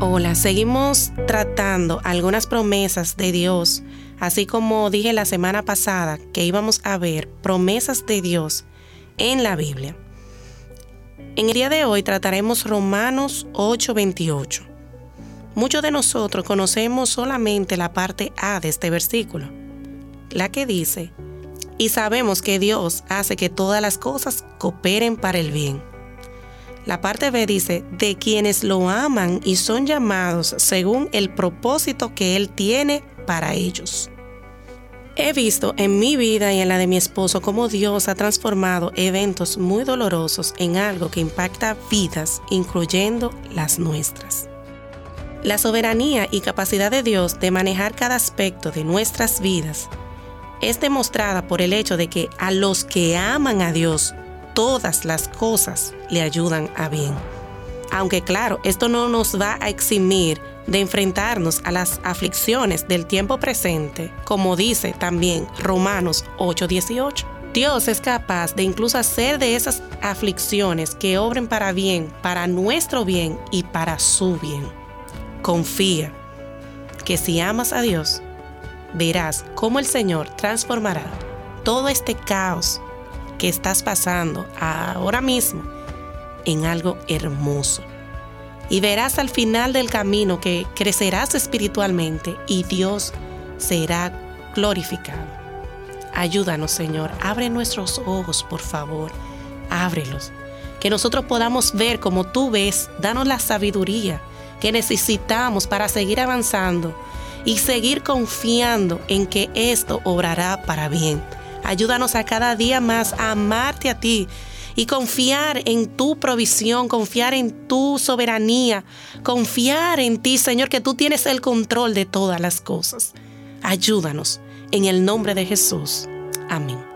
Hola, seguimos tratando algunas promesas de Dios, así como dije la semana pasada que íbamos a ver promesas de Dios en la Biblia. En el día de hoy trataremos Romanos 8:28. Muchos de nosotros conocemos solamente la parte A de este versículo, la que dice, y sabemos que Dios hace que todas las cosas cooperen para el bien. La parte B dice, de quienes lo aman y son llamados según el propósito que Él tiene para ellos. He visto en mi vida y en la de mi esposo cómo Dios ha transformado eventos muy dolorosos en algo que impacta vidas, incluyendo las nuestras. La soberanía y capacidad de Dios de manejar cada aspecto de nuestras vidas es demostrada por el hecho de que a los que aman a Dios, todas las cosas le ayudan a bien. Aunque claro, esto no nos va a eximir de enfrentarnos a las aflicciones del tiempo presente, como dice también Romanos 8:18. Dios es capaz de incluso hacer de esas aflicciones que obren para bien, para nuestro bien y para su bien. Confía que si amas a Dios, verás cómo el Señor transformará todo este caos que estás pasando ahora mismo en algo hermoso. Y verás al final del camino que crecerás espiritualmente y Dios será glorificado. Ayúdanos, Señor. Abre nuestros ojos, por favor. Ábrelos. Que nosotros podamos ver como tú ves. Danos la sabiduría que necesitamos para seguir avanzando y seguir confiando en que esto obrará para bien. Ayúdanos a cada día más a amarte a ti y confiar en tu provisión, confiar en tu soberanía, confiar en ti, Señor, que tú tienes el control de todas las cosas. Ayúdanos en el nombre de Jesús. Amén.